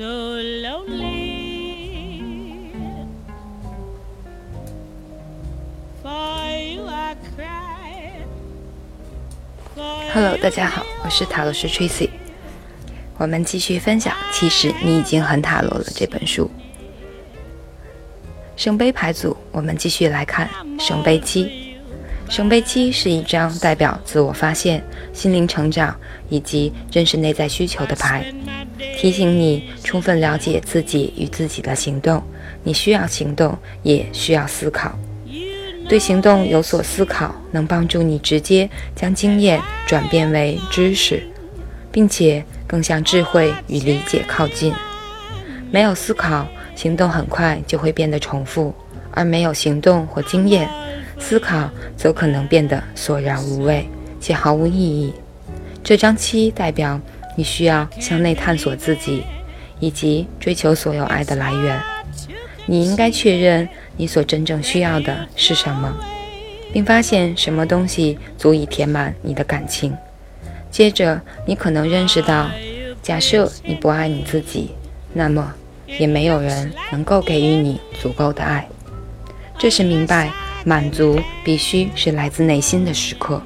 so lonely. For you I cry. Hello，大家好，我是塔罗师 Tracy。我们继续分享《其实你已经很塔罗了》这本书。圣杯牌组，我们继续来看圣杯七。圣杯七是一张代表自我发现、心灵成长以及认识内在需求的牌，提醒你充分了解自己与自己的行动。你需要行动，也需要思考。对行动有所思考，能帮助你直接将经验转变为知识，并且更向智慧与理解靠近。没有思考，行动很快就会变得重复；而没有行动或经验，思考则可能变得索然无味且毫无意义。这张七代表你需要向内探索自己，以及追求所有爱的来源。你应该确认你所真正需要的是什么，并发现什么东西足以填满你的感情。接着，你可能认识到，假设你不爱你自己，那么也没有人能够给予你足够的爱。这是明白满足必须是来自内心的时刻。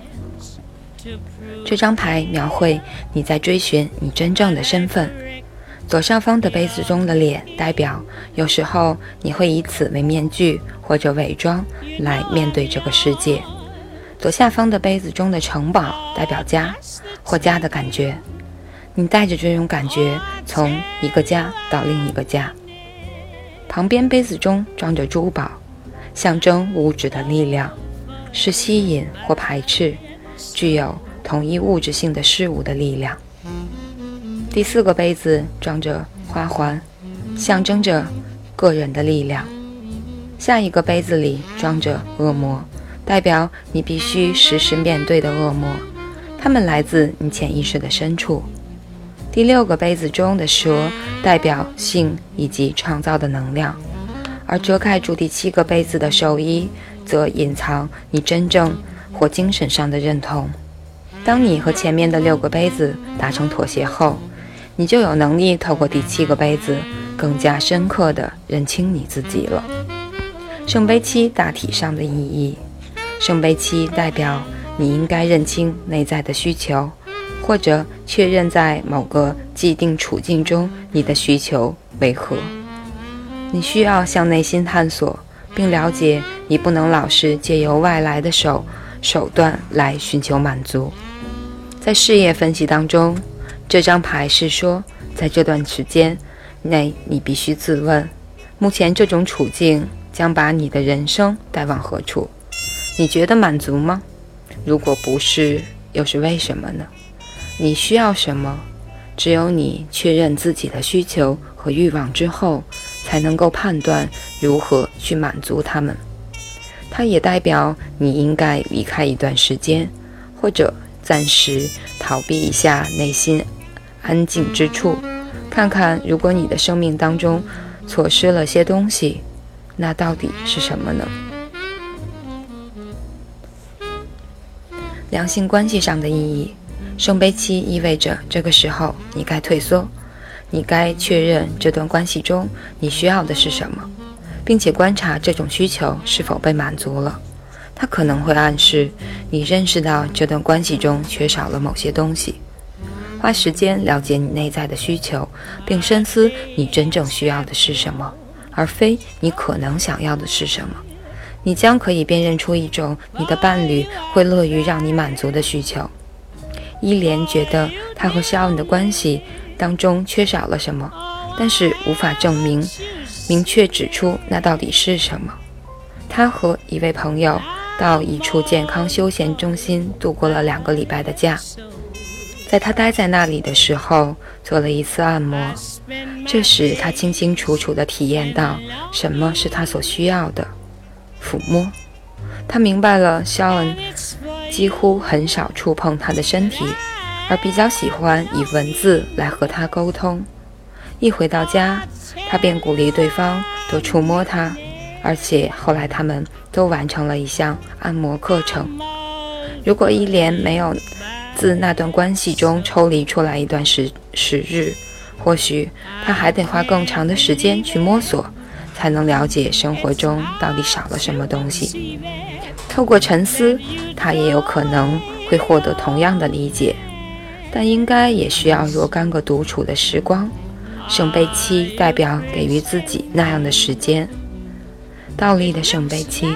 这张牌描绘你在追寻你真正的身份。左上方的杯子中的脸代表，有时候你会以此为面具或者伪装来面对这个世界。左下方的杯子中的城堡代表家或家的感觉，你带着这种感觉从一个家到另一个家。旁边杯子中装着珠宝，象征物质的力量，是吸引或排斥，具有统一物质性的事物的力量。第四个杯子装着花环，象征着个人的力量。下一个杯子里装着恶魔，代表你必须时时面对的恶魔，它们来自你潜意识的深处。第六个杯子中的蛇代表性以及创造的能量，而遮盖住第七个杯子的寿衣则隐藏你真正或精神上的认同。当你和前面的六个杯子达成妥协后，你就有能力透过第七个杯子，更加深刻地认清你自己了。圣杯七大体上的意义，圣杯七代表你应该认清内在的需求，或者确认在某个既定处境中你的需求为何。你需要向内心探索，并了解你不能老是借由外来的手手段来寻求满足。在事业分析当中。这张牌是说，在这段时间内，你必须自问：目前这种处境将把你的人生带往何处？你觉得满足吗？如果不是，又是为什么呢？你需要什么？只有你确认自己的需求和欲望之后，才能够判断如何去满足他们。它也代表你应该离开一段时间，或者暂时逃避一下内心。安静之处，看看如果你的生命当中错失了些东西，那到底是什么呢？良性关系上的意义，圣杯七意味着这个时候你该退缩，你该确认这段关系中你需要的是什么，并且观察这种需求是否被满足了。它可能会暗示你认识到这段关系中缺少了某些东西。花时间了解你内在的需求，并深思你真正需要的是什么，而非你可能想要的是什么。你将可以辨认出一种你的伴侣会乐于让你满足的需求。伊莲觉得他和肖恩的关系当中缺少了什么，但是无法证明、明确指出那到底是什么。他和一位朋友到一处健康休闲中心度过了两个礼拜的假。在他待在那里的时候，做了一次按摩。这时，他清清楚楚地体验到什么是他所需要的——抚摸。他明白了，肖恩几乎很少触碰他的身体，而比较喜欢以文字来和他沟通。一回到家，他便鼓励对方多触摸他，而且后来他们都完成了一项按摩课程。如果伊莲没有自那段关系中抽离出来一段时时日，或许他还得花更长的时间去摸索，才能了解生活中到底少了什么东西。透过沉思，他也有可能会获得同样的理解，但应该也需要若干个独处的时光。圣杯七代表给予自己那样的时间。倒立的圣杯七，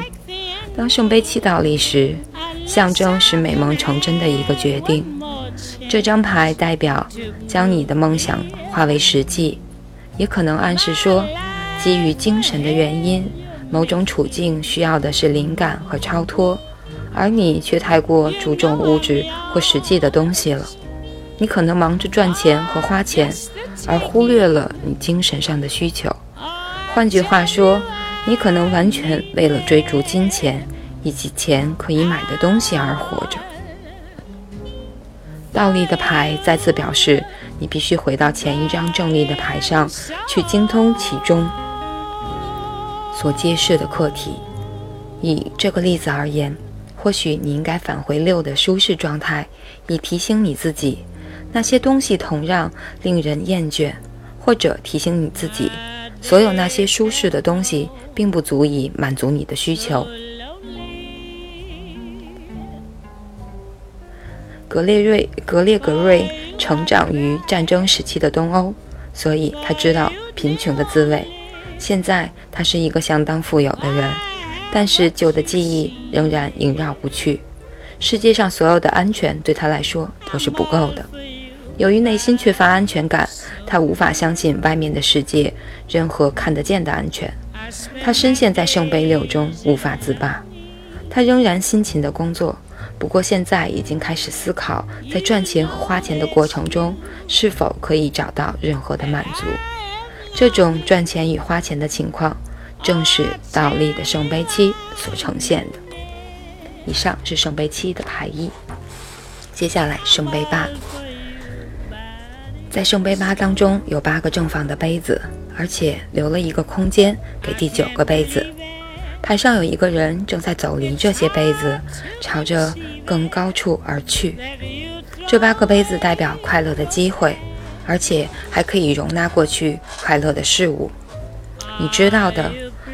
当圣杯七倒立时，象征是美梦成真的一个决定。这张牌代表将你的梦想化为实际，也可能暗示说，基于精神的原因，某种处境需要的是灵感和超脱，而你却太过注重物质或实际的东西了。你可能忙着赚钱和花钱。而忽略了你精神上的需求。换句话说，你可能完全为了追逐金钱以及钱可以买的东西而活着。倒立的牌再次表示，你必须回到前一张正立的牌上去精通其中所揭示的课题。以这个例子而言，或许你应该返回六的舒适状态，以提醒你自己。那些东西同样令人厌倦，或者提醒你自己，所有那些舒适的东西并不足以满足你的需求。格列瑞格列格瑞成长于战争时期的东欧，所以他知道贫穷的滋味。现在他是一个相当富有的人，但是旧的记忆仍然萦绕不去。世界上所有的安全对他来说都是不够的。由于内心缺乏安全感，他无法相信外面的世界任何看得见的安全。他深陷在圣杯六中，无法自拔。他仍然辛勤的工作，不过现在已经开始思考，在赚钱和花钱的过程中是否可以找到任何的满足。这种赚钱与花钱的情况，正是倒立的圣杯七所呈现的。以上是圣杯七的牌意，接下来圣杯八。在圣杯八当中有八个正方的杯子，而且留了一个空间给第九个杯子。牌上有一个人正在走离这些杯子，朝着更高处而去。这八个杯子代表快乐的机会，而且还可以容纳过去快乐的事物。你知道的，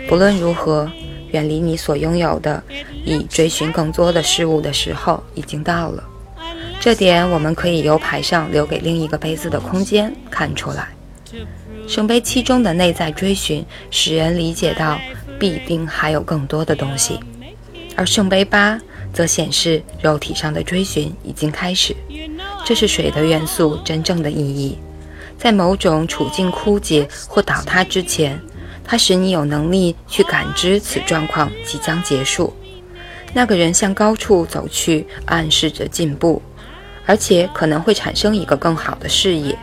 不论如何，远离你所拥有的，以追寻更多的事物的时候已经到了。这点我们可以由牌上留给另一个杯子的空间看出来。圣杯七中的内在追寻使人理解到必定还有更多的东西，而圣杯八则显示肉体上的追寻已经开始。这是水的元素真正的意义。在某种处境枯竭或倒塌之前，它使你有能力去感知此状况即将结束。那个人向高处走去，暗示着进步。而且可能会产生一个更好的视野。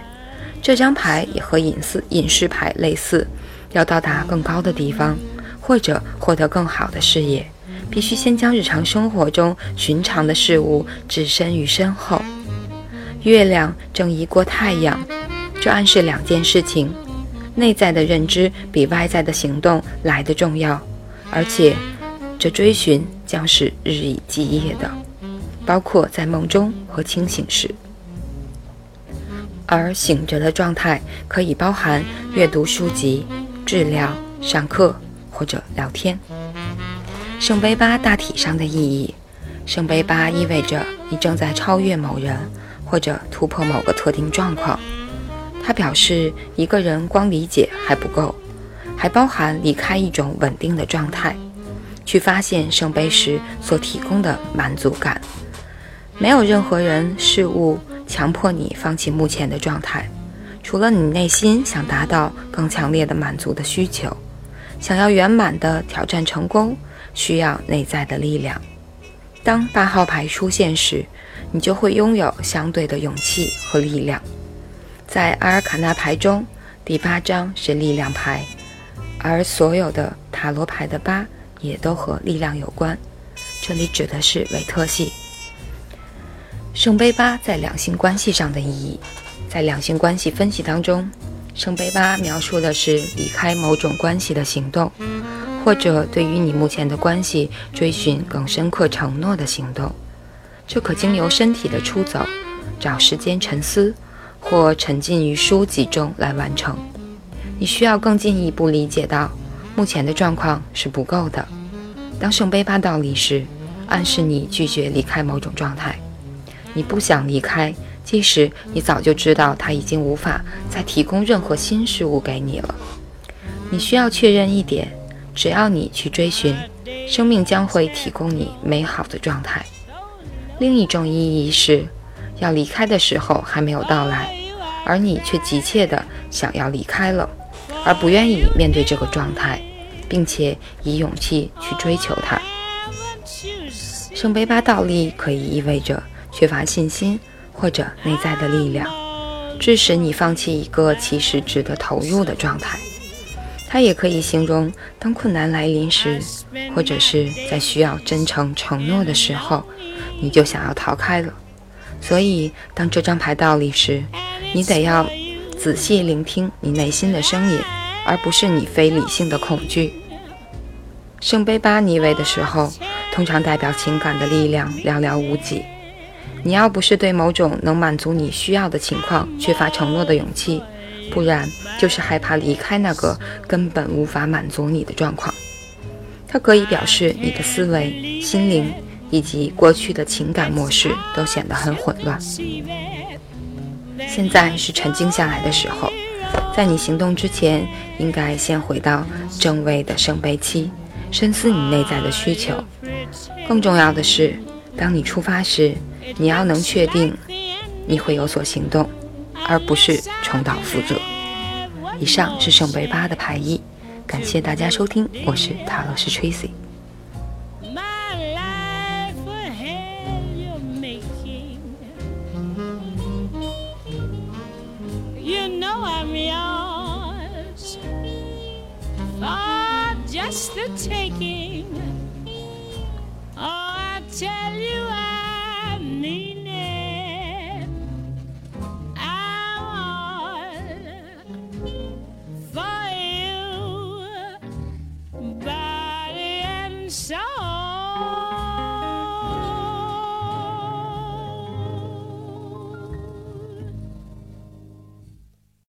这张牌也和隐私隐士牌类似，要到达更高的地方，或者获得更好的视野，必须先将日常生活中寻常的事物置身于身后。月亮正移过太阳，这暗示两件事情：内在的认知比外在的行动来得重要，而且这追寻将是日以继夜的。包括在梦中和清醒时，而醒着的状态可以包含阅读书籍、治疗、上课或者聊天。圣杯八大体上的意义：圣杯八意味着你正在超越某人或者突破某个特定状况。它表示一个人光理解还不够，还包含离开一种稳定的状态，去发现圣杯时所提供的满足感。没有任何人事物强迫你放弃目前的状态，除了你内心想达到更强烈的满足的需求。想要圆满的挑战成功，需要内在的力量。当八号牌出现时，你就会拥有相对的勇气和力量。在阿尔卡纳牌中，第八张是力量牌，而所有的塔罗牌的八也都和力量有关。这里指的是韦特系。圣杯八在两性关系上的意义，在两性关系分析当中，圣杯八描述的是离开某种关系的行动，或者对于你目前的关系追寻更深刻承诺的行动。这可经由身体的出走、找时间沉思，或沉浸于书籍中来完成。你需要更进一步理解到，目前的状况是不够的。当圣杯八倒立时，暗示你拒绝离开某种状态，你不想离开，即使你早就知道他已经无法再提供任何新事物给你了。你需要确认一点：只要你去追寻，生命将会提供你美好的状态。另一种意义是，要离开的时候还没有到来，而你却急切地想要离开了，而不愿意面对这个状态，并且以勇气去追求它。圣杯八倒立可以意味着缺乏信心或者内在的力量，致使你放弃一个其实值得投入的状态。它也可以形容，当困难来临时，或者是在需要真诚承诺的时候，你就想要逃开了。所以，当这张牌倒立时，你得要仔细聆听你内心的声音，而不是你非理性的恐惧。圣杯八逆位的时候，通常代表情感的力量寥寥无几。你要不是对某种能满足你需要的情况缺乏承诺的勇气。不然就是害怕离开那个根本无法满足你的状况。它可以表示你的思维、心灵以及过去的情感模式都显得很混乱。现在是沉静下来的时候，在你行动之前，应该先回到正位的圣杯七，深思你内在的需求。更重要的是，当你出发时，你要能确定你会有所行动。而不是重蹈覆辙。以上是圣杯八的牌意，感谢大家收听，我是塔罗斯 Tracy。